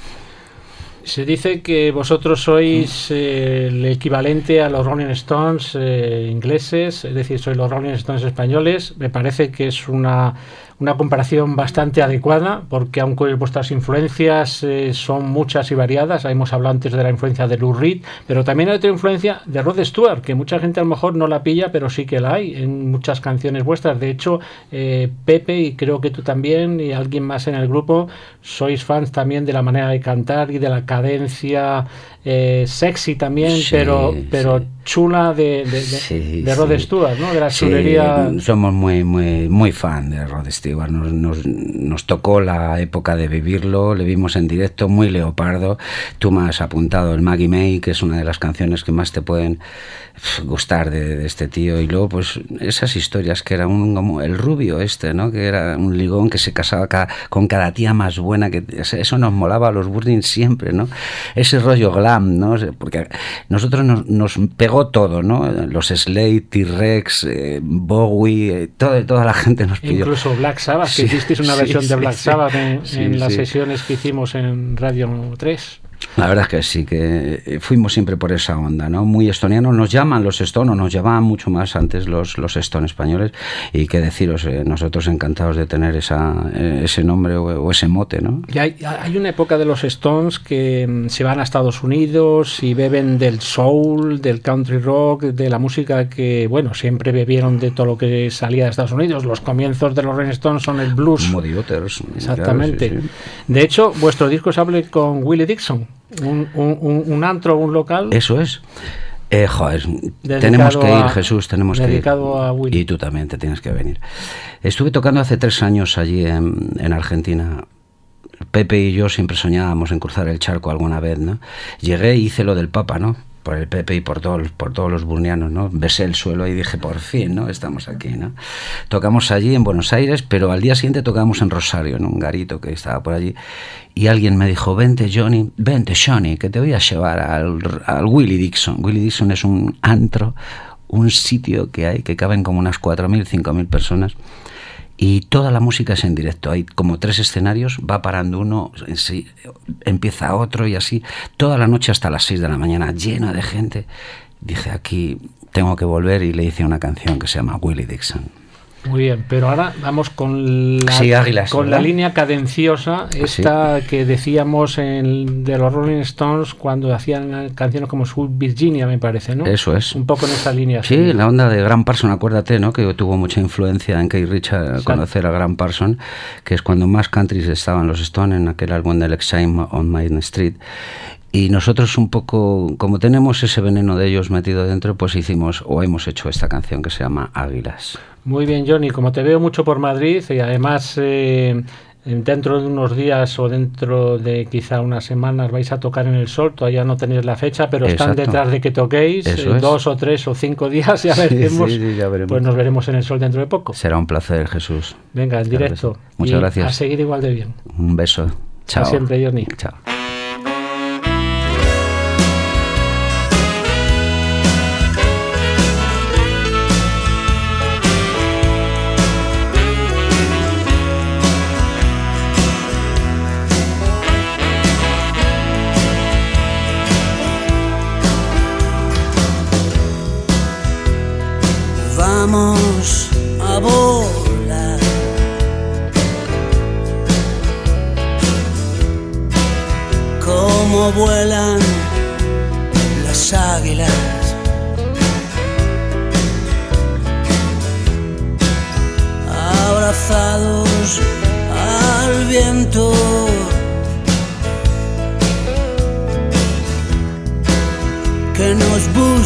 Se dice que vosotros sois eh, el equivalente a los Rolling Stones eh, ingleses, es decir, sois los Rolling Stones españoles. Me parece que es una, una comparación bastante adecuada, porque aunque vuestras influencias eh, son muchas y variadas, hemos hablado antes de la influencia de Lou Reed, pero también hay otra influencia de Rod Stewart, que mucha gente a lo mejor no la pilla, pero sí que la hay en muchas canciones vuestras. De hecho, eh, Pepe, y creo que tú también, y alguien más en el grupo, sois fans también de la manera de cantar y de la cadencia eh, sexy también, Sí, pero, pero chula de, de, de- Sí, de Rod sí. Stewart, ¿no? De la Sí, chulería. somos muy, muy, muy fan de Rod Stewart. Nos, nos, nos tocó la época de vivirlo, le vimos en directo, muy leopardo. Tú me has apuntado el Maggie May, que es una de las canciones que más te pueden gustar de, de este tío. Y luego, pues, esas historias que era un, como el rubio este, ¿no? Que era un ligón que se casaba ca- con cada tía más buena. que Eso nos molaba a los Burning siempre, ¿no? Ese rollo glam, ¿no? Porque nosotros nos, nos pegó todo, ¿no? Los Slade, T-Rex, eh, Bowie, eh, todo- toda la gente nos pidió. Incluso Black Sabbath, Sí, que hicisteis una sí, versión de Black. Sabbath en, en las sesiones que hicimos en Radio 3. La verdad es que sí, que eh, fuimos siempre por esa onda, ¿no? Muy estoniano. Nos llaman los Stone, o nos llamaban mucho más antes los, los Stone españoles. Y qué deciros, eh, nosotros encantados de tener esa, eh, ese nombre o, o ese mote, ¿no? Y hay, hay una época de los Stones que mm, se van a Estados Unidos y beben del soul, del country rock, de la música que, bueno, siempre bebieron de todo lo que salía de Estados Unidos. Los comienzos de los Rolling Stones son el blues. Muddy Waters. Exactamente. claro, sí, sí. De hecho, vuestro disco se hable con Willie Dixon, un, un- un- antro, un local. Eso es. Eh, joder, Dedicado tenemos que ir, a- Jesús, tenemos que ir. dedicado a. Y tú también te tienes que venir. Estuve tocando hace tres años allí en, en Argentina. Pepe y yo siempre soñábamos en cruzar el charco alguna vez, ¿no? Llegué y hice lo del Papa, ¿no? Por el Pepe y por todos, por todos los burnianos, ¿no? Besé el suelo y dije, por fin, ¿no? Estamos aquí, ¿no? Tocamos allí en Buenos Aires, pero al día siguiente tocamos en Rosario, en un garito que estaba por allí. Y alguien me dijo, vente Johnny, vente Johnny, que te voy a llevar al, al Willie Dixon. Willie Dixon es un antro, un sitio que hay que caben como unas 4.000, 5.000 personas. Y toda la música es en directo. Hay como tres escenarios, va parando uno, sí, empieza otro y así. Toda la noche hasta las 6 de la mañana, llena de gente. Dije, aquí tengo que volver y le hice una canción que se llama Willie Dixon. Muy bien, pero ahora vamos con la, Sí, Águilas, con ¿verdad? la línea cadenciosa, sí. esta que decíamos en, de los Rolling Stones cuando hacían canciones como Sweet Virginia, me parece, ¿no? Eso es. Un poco en esa línea. Sí, la onda de Grant Parson, acuérdate, ¿no? Que tuvo mucha influencia en Keith Richards conocer a Grant Parson, que es cuando más countries estaban los Stones en aquel álbum del Exime on Main Street. Y nosotros un poco, como tenemos ese veneno de ellos metido dentro, pues hicimos o hemos hecho esta canción que se llama Águilas. Muy bien, Johnny, como te veo mucho por Madrid y además eh, dentro de unos días o dentro de quizá unas semanas vais a tocar en el Sol, todavía no tenéis la fecha, pero están detrás de que toquéis eh, dos o tres o cinco días, ya veremos. sí, sí, ya veremos. Pues nos veremos en el Sol dentro de poco. Será un placer, Jesús. Venga, en directo. Muchas Y gracias. A seguir igual de bien. Un beso. Chao. siempre, Johnny. Chao.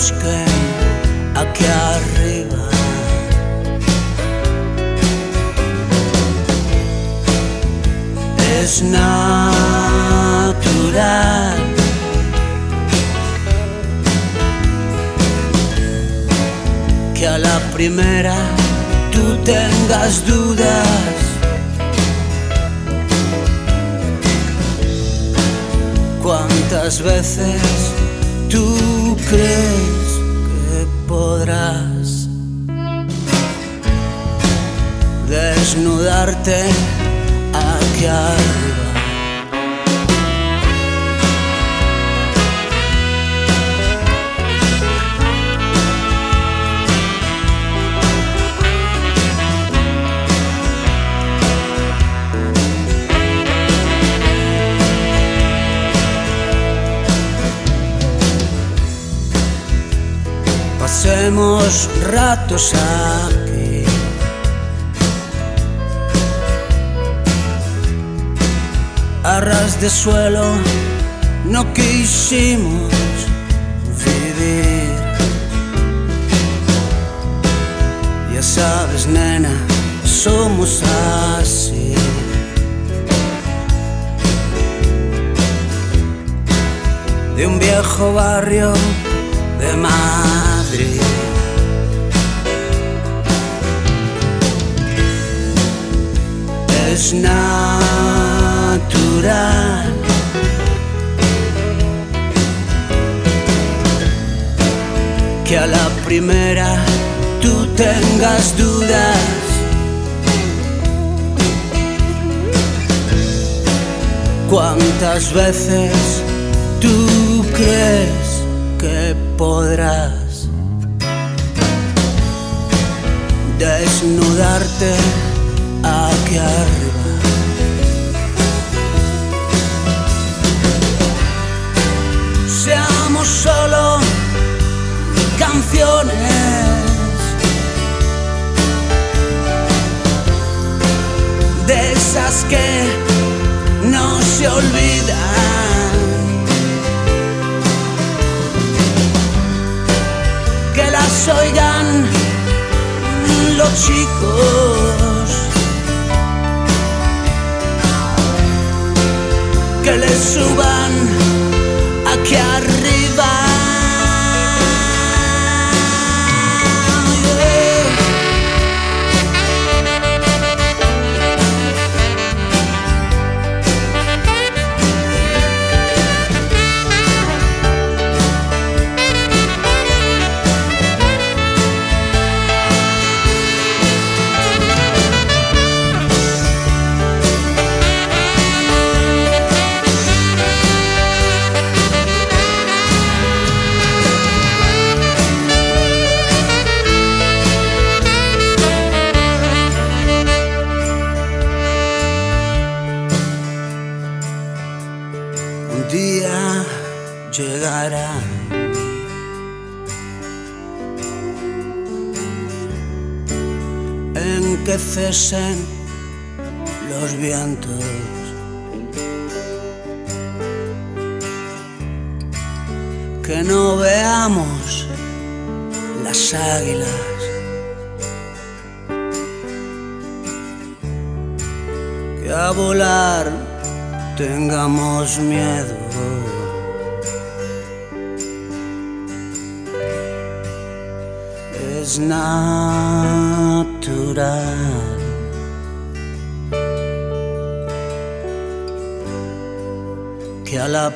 Busquen aquí arriba. Es natural. Que a la primera tú tengas dudas. ¿Cuántas veces tú crees que podrás desnudarte aquí ratos aquí. A ras de suelo no quisimos vivir. Ya sabes, nena, somos así. De un viejo barrio de Madrid. Es natural. Que a la primera tú tengas dudas. ¿Cuántas veces tú crees que podrás desnudarte aquí arriba. Canciones de esas que no se olvidan. que las oigan los chicos, que les suban aquí arriba.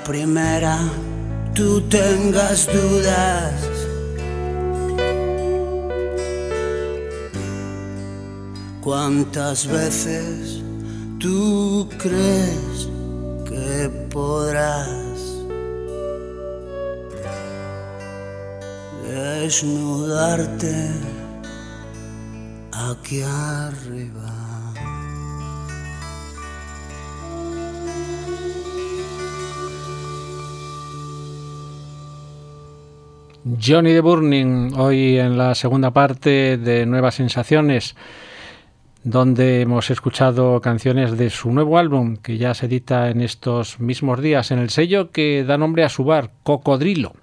Primera tú tengas dudas. ¿Cuántas veces tú crees que podrás desnudarte aquí Johnny de Burning, hoy en la segunda parte de Nuevas Sensaciones, donde hemos escuchado canciones de su nuevo álbum, que ya se edita en estos mismos días en el sello que da nombre a su bar, Cocodrilo.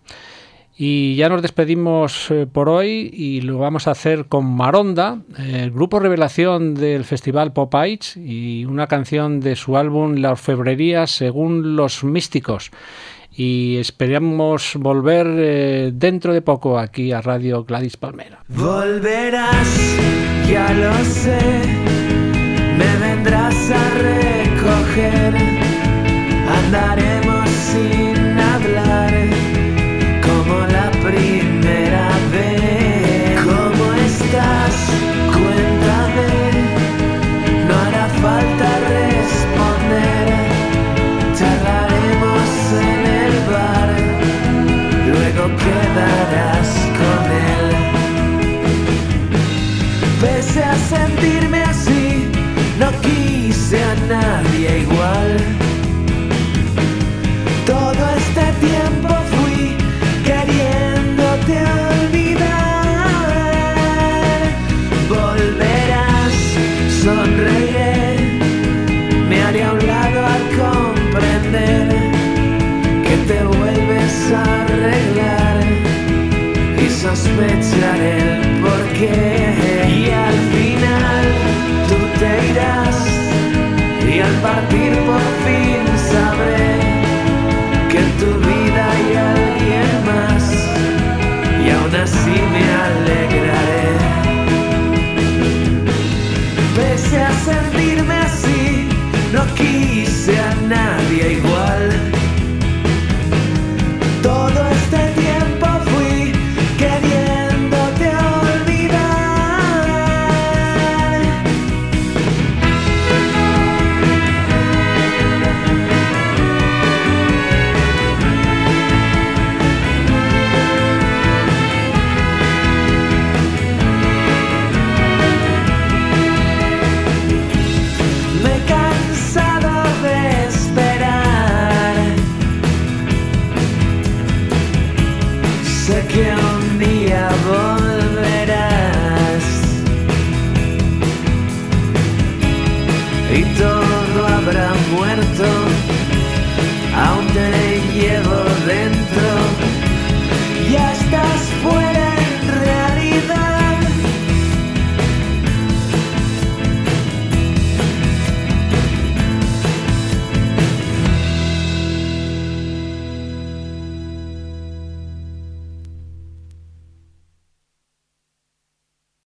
Y ya nos despedimos eh, por hoy y lo vamos a hacer con Maronda, el grupo revelación del festival Pop y una canción de su álbum La orfebrería según los místicos y esperamos volver eh, dentro de poco aquí a Radio Gladys Palmera. Volverás, ya lo sé, me vendrás a recoger, andaremos y sospecharé el porqué. Y al final tú te irás y al partir por fin sabré que en tu vida hay alguien más y aún así me alegraré.